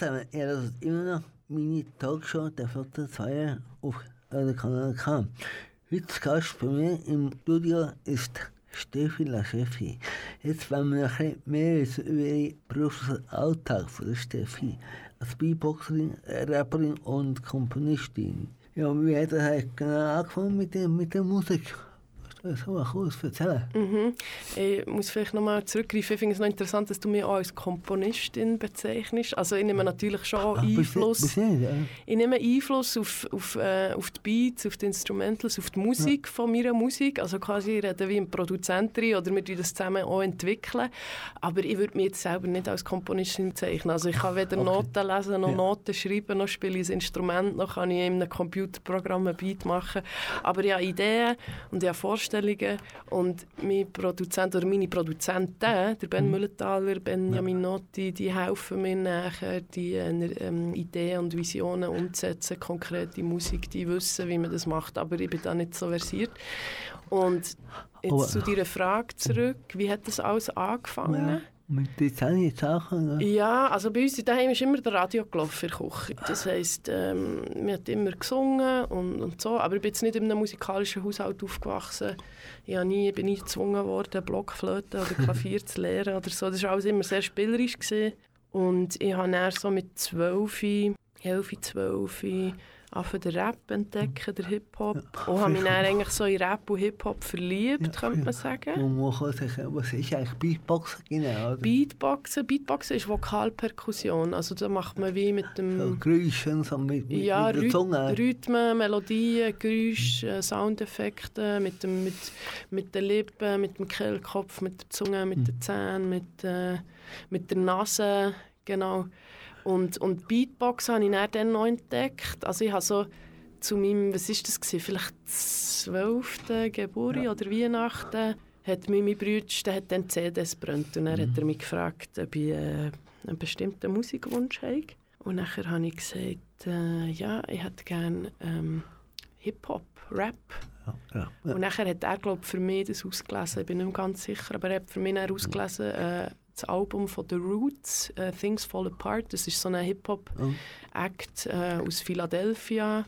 Zusammen, ihr hört immer noch meine Talkshow der Flotte 2 auf Kanal K. Gast bei mir im Studio ist Steffi Laschefi. Jetzt wollen wir noch ein mehr über den Berufsalltag von der Steffi. Als Beatboxerin, Rapperin und Komponistin. Ja, wie hat er genau angefangen mit der, mit der Musik? Das kann man kurz erzählen. Mhm. Ich muss vielleicht nochmal zurückgreifen. Ich finde es noch interessant, dass du mich auch als Komponistin bezeichnest. Also ich nehme natürlich schon Ach, Einfluss. Bis, bis nicht, ja. Ich nehme Einfluss auf, auf, äh, auf die Beats, auf die Instrumentals, auf die Musik ja. von meiner Musik. Also quasi ich rede wie ein Produzentin oder wir das zusammen auch entwickeln. Aber ich würde mich jetzt selber nicht als Komponistin bezeichnen. Also ich kann weder okay. Noten lesen, noch ja. Noten schreiben, noch spiele ich ein Instrument, noch kann ich in einem Computerprogramm ein Beat machen. Aber ich habe Ideen und ich habe Vorstellungen Vorstellungen und mein Produzent oder meine Produzenten, der Ben mhm. Müllenthaler, Benjamin ja. Notti, die helfen mir nachher, die ähm, Ideen und Visionen umzusetzen, konkrete Musik, die wissen, wie man das macht, aber ich bin da nicht so versiert. Und jetzt oh. zu deiner Frage zurück, wie hat das alles angefangen? Ja. Mit den Sachen? Ne? Ja, also bei uns daheim ist immer der Radio gelaufen in der Küche. Das heisst, ähm, wir haben immer gesungen und, und so. Aber ich bin jetzt nicht in einem musikalischen Haushalt aufgewachsen. Ich habe nie, bin nie gezwungen worden, Blockflöte oder Klavier zu lernen oder so. Das war alles immer sehr spielerisch. Gewesen. Und ich habe dann so mit 12, 11, 12 angefangen den Rap entdecken, der Hip-Hop. Ja, und habe mich dann eigentlich so in Rap und Hip-Hop verliebt, ja, könnte man sagen. Und man kann sagen, was ist eigentlich Beatboxen genau? Oder? Beatboxen, Beatboxen ist Vokalperkussion. Also da macht man wie mit dem... So Geräusche, so mit, mit, ja, mit der Zunge. Rhythmen, Melodien, Geräusche, mhm. Soundeffekte, mit, dem, mit, mit den Lippen, mit dem Kehlkopf, mit der Zunge, mit mhm. den Zähnen, mit, äh, mit der Nase, genau. Und, und Beatbox habe ich dann noch entdeckt. Also ich habe so zu meinem, was ist das gewesen, vielleicht 12. Geburt ja. oder Weihnachten, hat mich mein Bruder, der hat dann CDs brennt und dann mhm. hat er mich gefragt, ob ich äh, einen bestimmten Musikwunsch habe. Und nachher habe ich gesagt, äh, ja, ich hätte gerne ähm, Hip-Hop, Rap. Ja, ja, ja. Und nachher hat er, glaube für mich das ausgelesen, ich bin nicht ganz sicher, aber er hat für mich dann ausgelesen, äh, das Album von The Roots, uh, Things Fall Apart. Das ist so ein Hip-Hop-Act uh, aus Philadelphia,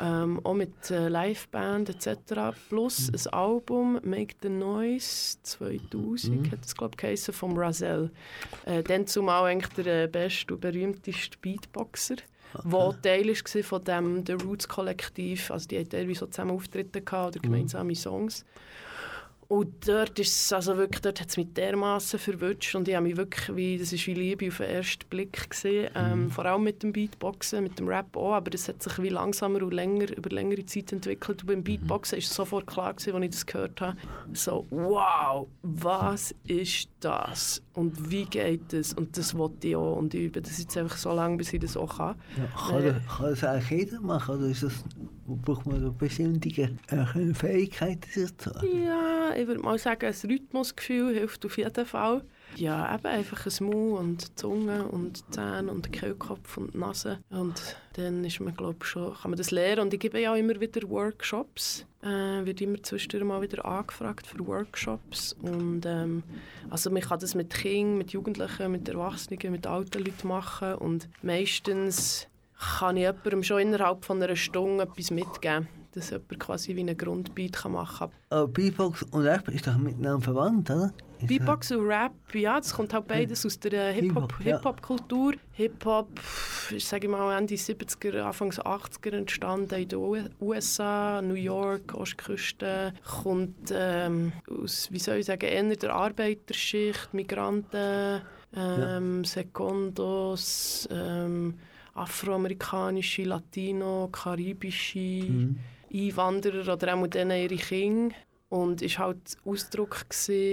ähm, auch mit uh, Liveband etc. Plus mhm. ein Album, Make the Noise 2000, mhm. hat es glaube ich von Razel. Äh, dann zumal eigentlich der beste und berühmteste Beatboxer. Okay. wo Teil war von dem The Roots Kollektiv, also die hatten teilweise so zusammen Auftritte oder mhm. gemeinsame mhm. Songs. Und dort ist also wirklich, dort hat es mich dermaßen verwünscht und ich habe mich wirklich, wie, das ist wie Liebe auf den ersten Blick gesehen, ähm, mhm. vor allem mit dem Beatboxen, mit dem Rap auch, aber das hat sich wie langsamer und länger, über längere Zeit entwickelt und beim Beatboxen mhm. ist sofort klar gewesen, als ich das gehört habe, so, wow, was ist das und wie geht das und das wollte ich auch und ich übe das jetzt einfach so lange, bis ich das auch kann. Ja, kann, äh, das, kann das eigentlich jeder machen oder ist das, braucht man eine bestimmte äh, Fähigkeit dazu? Ja, ich würde mal sagen, ein Rhythmusgefühl hilft auf jeden Fall. Ja, eben einfach ein Mund und Zunge und Zähne und Kehlkopf und Nase. Und dann ist man, glaube schon, kann man das lernen. Und ich gebe ja auch immer wieder Workshops. Äh, wird immer zwischendurch mal wieder angefragt für Workshops. Und ähm, also man kann das mit Kindern, mit Jugendlichen, mit Erwachsenen, mit alten Leuten machen. Und meistens kann ich jemandem schon innerhalb von einer Stunde etwas mitgeben dass jemand quasi wie einen Grundbeat machen kann. Aber Beatbox und Rap ist doch miteinander verwandt, oder? Beatbox und Rap, ja, das kommt halt beides aus der Hip-Hop-Kultur. Hip-Hop, ist, sage ich mal, Ende 70er, Anfang 80er entstanden in den USA, New York, Ostküste, kommt ähm, aus, wie soll ich sagen, eher der Arbeiterschicht, Migranten, ähm, ja. Secondos, ähm, afroamerikanische, latino, karibische mhm. Einwanderer oder auch denen ihre Kinder. Und es war halt Ausdruck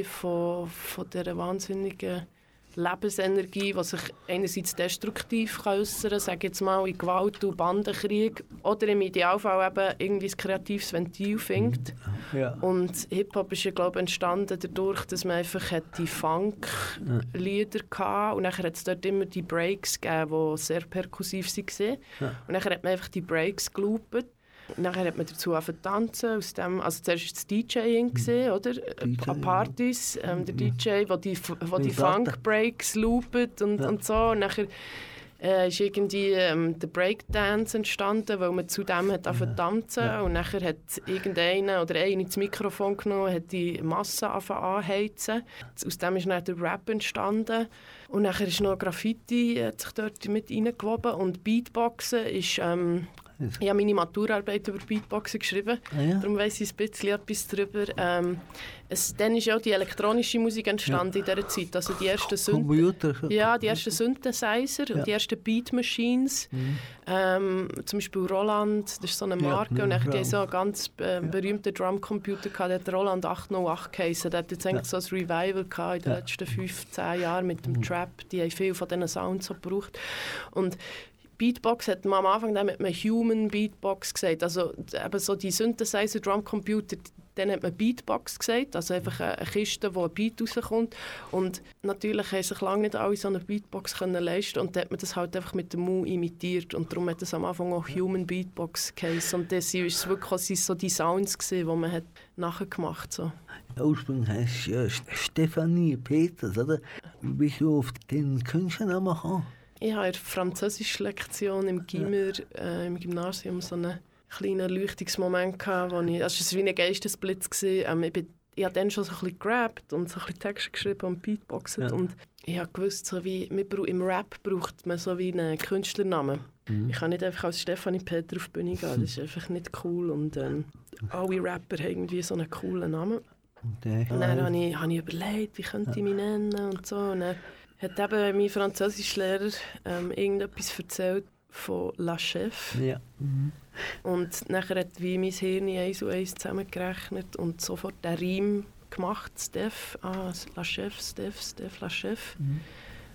von, von dieser wahnsinnigen Lebensenergie, die sich einerseits destruktiv äußern kann, sage jetzt mal in Gewalt und Bandenkrieg, oder im Idealfall eben irgendwie ein kreatives Ventil findet. Ja. Und Hip-Hop ist ja, glaube ich, entstanden dadurch, dass man einfach die Funk-Lieder hatte und nachher hat es dort immer die Breaks gegeben, die sehr perkussiv waren. Ja. Und nachher hat man einfach die Breaks geloopt Nachher hat man dazu tanzen. Aus dem, also zuerst war das DJing, gesehen, oder? DJ, An Partys. Ähm, der DJ, der die, wo die Funk-Breaks loopt und, ja. und so. Und nachher äh, ist irgendwie ähm, der Breakdance entstanden, weil man zudem hat angefangen zu tanzen Ja. und nachher hat irgendeiner oder eine das Mikrofon genommen, hat die Masse angefangen anheizen. Aus dem ist dann der Rap entstanden und nachher ist noch Graffiti hat sich dort mit reingewoben und Beatboxen ist ähm, ich habe meine Maturarbeit über Beatboxen geschrieben, Ah, ja. darum weiss ich ein bisschen etwas darüber. Ähm, es, dann ist ja auch die elektronische Musik entstanden in dieser Zeit, also die ersten Synth Computer. ja, die ersten Synthesizer Ja. und die ersten Beat Machines. Ähm, zum Beispiel Roland, das ist so eine Ja, Marke. ja, und dann Drum. die so einen ganz äh, berühmten Drumcomputer gehabt, der hat Roland 808 geheißen. Der hat jetzt eigentlich so ein Revival gehabt in den Ja. letzten 15 Jahren mit dem Trap. Die haben viel von diesen Sounds so gebraucht. Und Beatbox hat man am Anfang dann mit einem Human Beatbox gesagt. Also eben so die Synthesizer Drumcomputer, dann hat man Beatbox gesagt, also einfach eine Kiste, wo ein Beat rauskommt. Und natürlich haben sich lange nicht alle so eine Beatbox können leisten und dann hat man das halt einfach mit dem Mund imitiert und darum hat es am Anfang auch Human Beatbox geheißen. Und das ist wirklich so die Sounds gewesen, die man hat nachher gemacht so. Ursprünglich heißt ja St- Stefanie Peters, oder? Wie bist du auf den Künstlernamen gekommen? Ich hatte in der Französisch-Lektion im Gimmer, äh, im Gymnasium so einen kleinen Erleuchtungsmoment, gehabt, wo ich, also es war wie ein Geistesblitz. Gewesen. Ähm, ich, bin, ich habe dann schon so ein bisschen gerappt und so ein bisschen Texte geschrieben und Beatboxen. Ja. Und ich habe gewusst, so wie, im Rap braucht man so wie einen Künstlernamen. Mhm. Ich kann nicht einfach als Stefanie Peter auf die Bühne gehen, das ist einfach nicht cool. Und ähm, alle Rapper haben irgendwie so einen coolen Namen. Und Und dann habe ich, habe ich überlegt, wie könnte ich mich nennen und so. Und dann hat eben mein Französischlehrer ähm, irgendetwas erzählt von La Chef. Ja. Mhm. Und nachher hat wie mein Hirn eins und eins zusammengerechnet und sofort den Reim gemacht, Steph, ah, La Chef, Steph, Steph, La Chef.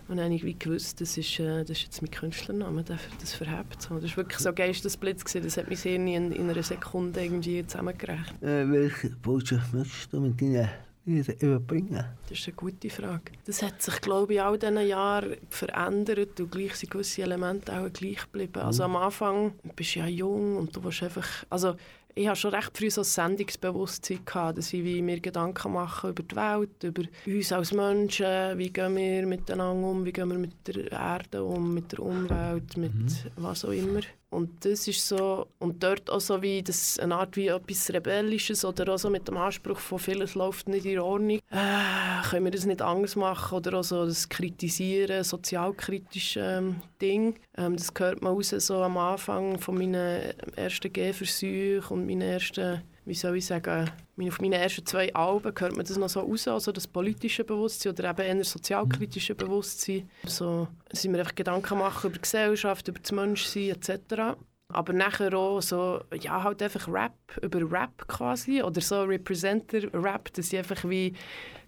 Und dann habe ich wie gewusst, das ist, äh, das ist jetzt mein Künstlername, der das verhebt. So. Das war wirklich so ein Geistesblitz, gewesen. das hat mein Hirn in, in einer Sekunde irgendwie zusammengerechnet. Äh, welche Botschaft möchtest du mit deinen überbringen? Das ist eine gute Frage. Das hat sich, glaube ich, all diesen Jahren verändert und gleich sind gewisse Elemente auch gleich geblieben. Also am Anfang bist du ja jung und du willst einfach... Also ich hatte schon recht früh so ein Sendungsbewusstsein, gehabt, dass ich wie mir Gedanken mache über die Welt, über uns als Menschen, wie gehen wir miteinander um, wie gehen wir mit der Erde um, mit der Umwelt, mit was auch immer. Und das ist so, und dort auch so wie das eine Art wie etwas Rebellisches oder auch so mit dem Anspruch von vieles läuft nicht in Ordnung. Äh, können wir das nicht anders machen oder auch so das Kritisieren, sozialkritische ähm, Ding. Ähm, das hört man raus so am Anfang von meinen ersten Gehversuchen und meinen ersten, wie soll ich sagen, meine- auf meinen ersten zwei Alben hört man das noch so raus, also das politische Bewusstsein oder eben eher sozialkritische Bewusstsein. So sind wir einfach Gedanken machen über die Gesellschaft, über das Menschsein etc. Aber nachher auch so, ja, halt einfach Rap, über Rap quasi. Oder so Representer-Rap, dass ich einfach wie ein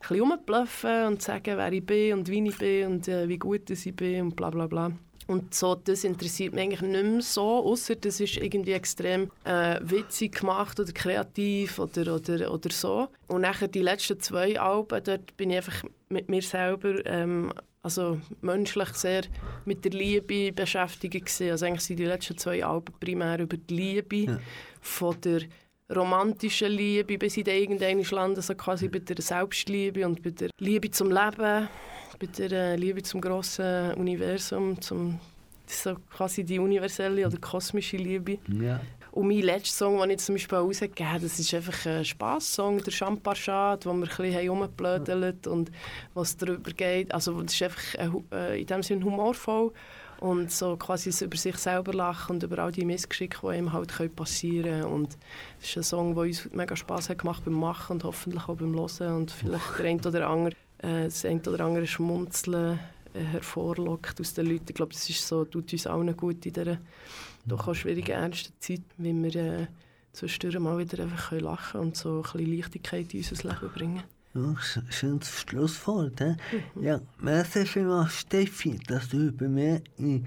bisschen rumbluffen und sagen, wer ich bin und wie ich bin und äh, wie gut ich bin und bla bla bla. Und so, das interessiert mich eigentlich nicht mehr so, außer das ist irgendwie extrem äh, witzig gemacht oder kreativ oder, oder, oder so. Und nachher die letzten zwei Alben, dort bin ich einfach mit mir selber, ähm, also menschlich sehr mit der Liebe beschäftigt gewesen. Also eigentlich sind die letzten zwei Alben primär über die Liebe, Ja. von der romantischen Liebe bis in den irgendeinen landen, so quasi bei der Selbstliebe und bei der Liebe zum Leben, bei der äh, Liebe zum grossen Universum, zum so quasi die universelle oder kosmische Liebe. Ja. Und mein letzter Song, den ich zum Beispiel rausgegeben habe, das ist einfach ein Spass-Song, der Champarchat, wo wir ein bisschen herumgeblödelt und was darüber geht. Also das ist einfach äh, in dem Sinne humorvoll und so quasi über sich selber lachen und über all die Missgeschicke, die einem halt können passieren können. Und das ist ein Song, der uns mega Spass hat gemacht beim Machen und hoffentlich auch beim Hören und vielleicht der ein oder andere, äh, das ein oder andere Schmunzeln äh, hervorlockt aus den Leuten. Ich glaube, das ist so, tut uns allen gut in dieser doch auch schwierigen, ernsten Zeit, wenn wir äh, zwischendurch mal wieder einfach können lachen und so ein bisschen Leichtigkeit in unser Leben bringen. Sch- schönes Schlusswort. He? Ja, merci vielmals, Steffi, dass du bei mir in,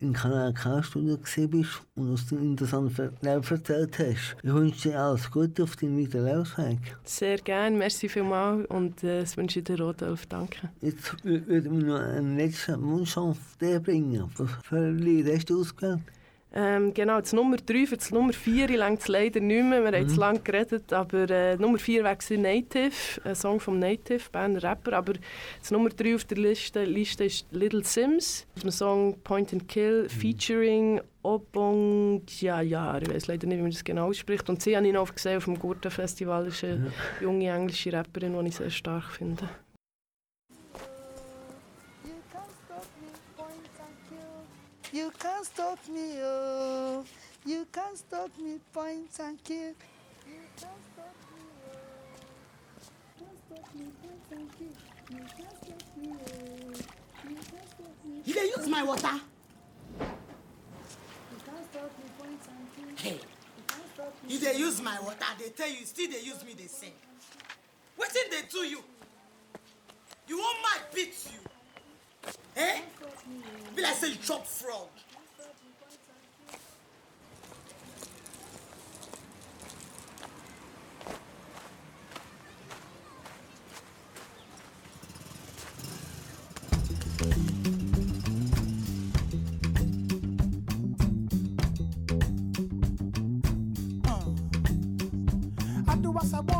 im Kanal K-Studio gesehen bist und uns deinen interessanten Leben erzählt hast. Ich wünsche dir alles Gute auf deinem weiteren Lebensweg. Sehr gerne, merci vielmals und äh, das wünsche ich dir, Rodolf. Danke. Jetzt wü- würde ich noch einen letzten Wunsch auf dich bringen. Was für ein Lied hast du ausgewählt? Ähm, genau, das Nummer 3 für das Nummer 4 längt es leider nicht mehr. Wir haben zu lange geredet, aber äh, Nummer 4 wäre Native, ein Song vom Native, Berner Rapper. Aber das Nummer 3 auf der Liste, Liste ist Little Sims, mit dem Song Point and Kill, featuring Obong Jaya. Ich weiß leider nicht, wie man das genau ausspricht. Und sie habe ich noch gesehen auf dem Gurten-Festival. Ist eine junge englische Rapperin, die ich sehr stark finde. You can't stop me, oh. You can't stop me, point and kill. You can't stop me, oh. Can't stop me, point and kill. You can't stop me, oh. You can't stop me. You dey use my water? You can't stop me, point and kill. Hey, You you dey use my water, they tell you, still dey use me, dey sing. Wetin dey do you? You wan mad beat you? Eh? Be like say you chop frog. Want,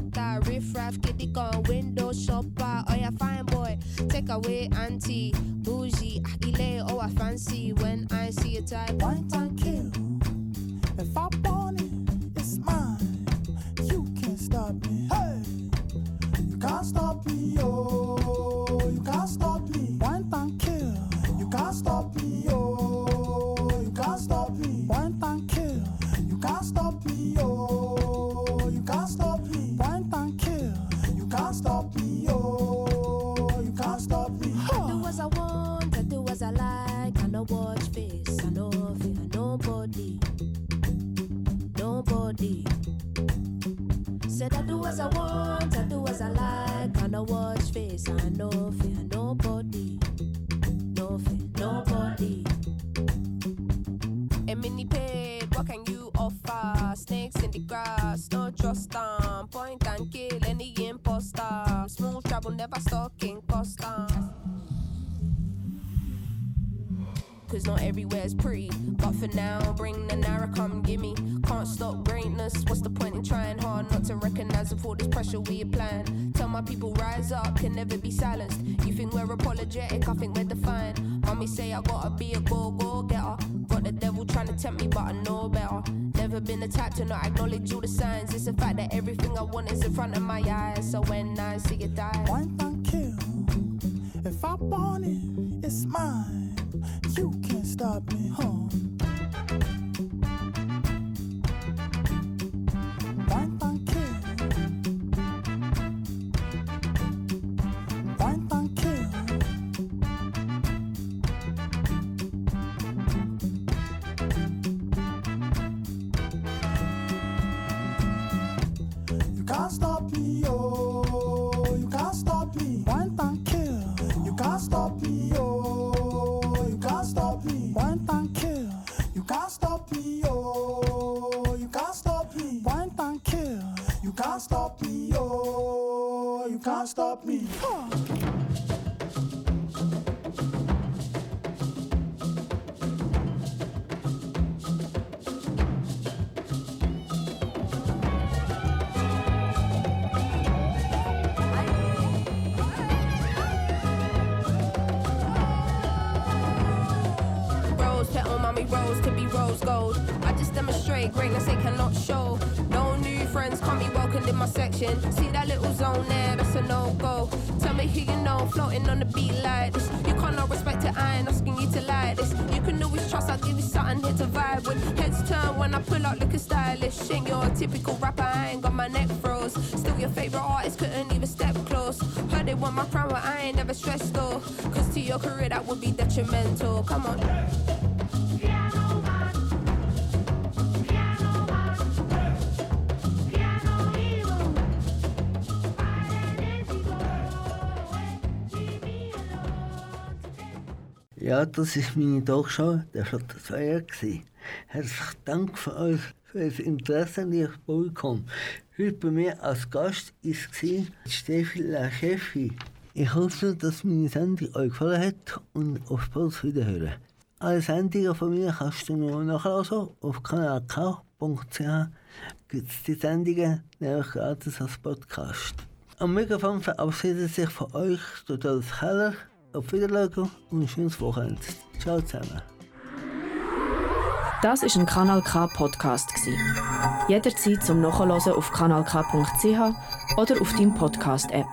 doctor, riff raff, kitty gun, window shopper. Oh yeah, fine boy, take away auntie, everywhere's pretty. But for now, bring the Nara, come gimme. Can't stop greatness. What's the point in trying hard not to recognize of all this pressure we applying? Tell my people, rise up, can never be silenced. You think we're apologetic, I think we're defiant. Mommy say I gotta be a go go getter. Got the devil trying to tempt me, but I know better. Never been the type to not acknowledge all the signs. It's the fact that everything I want is in front of my eyes. So when rose gold. I just demonstrate greatness they cannot show. No new friends can't be welcomed in my section. See that little zone there, that's a no go. Tell me who you know, floating on the beat like this. You can't not respect it, I ain't asking you to like this. You can always trust, I'll give you something here to vibe with. Heads turn when I pull out looking stylish. Ain't your typical rapper, I ain't got my neck froze. Still your favorite artist couldn't even step close. Heard they want my crown, but I ain't never stressed though. Cause to your career that would be detrimental. Come on. Ja, das ist meine Talkshow, der Flotte 2 gewesen. Herzlichen Dank für euch für das Interesse an Ihr Publikum. Heute bei mir als Gast ist Steffi Lachefi. Ich hoffe, dass meine Sendung euch gefallen hat und auf bald wiederhören. Alle Sendungen von mir kannst du noch nachlesen. Auf kanalk.ch gibt es die Sendungen nämlich gratis als Podcast. Am Mikrofon verabschiedet sich von euch Total Keller. Auf Wiedersehen und ein schönes Wochenende. Ciao zusammen. Das ist ein Kanal K Podcast Jederzeit zum Nachhören auf kanalk.ch oder auf deinem Podcast App.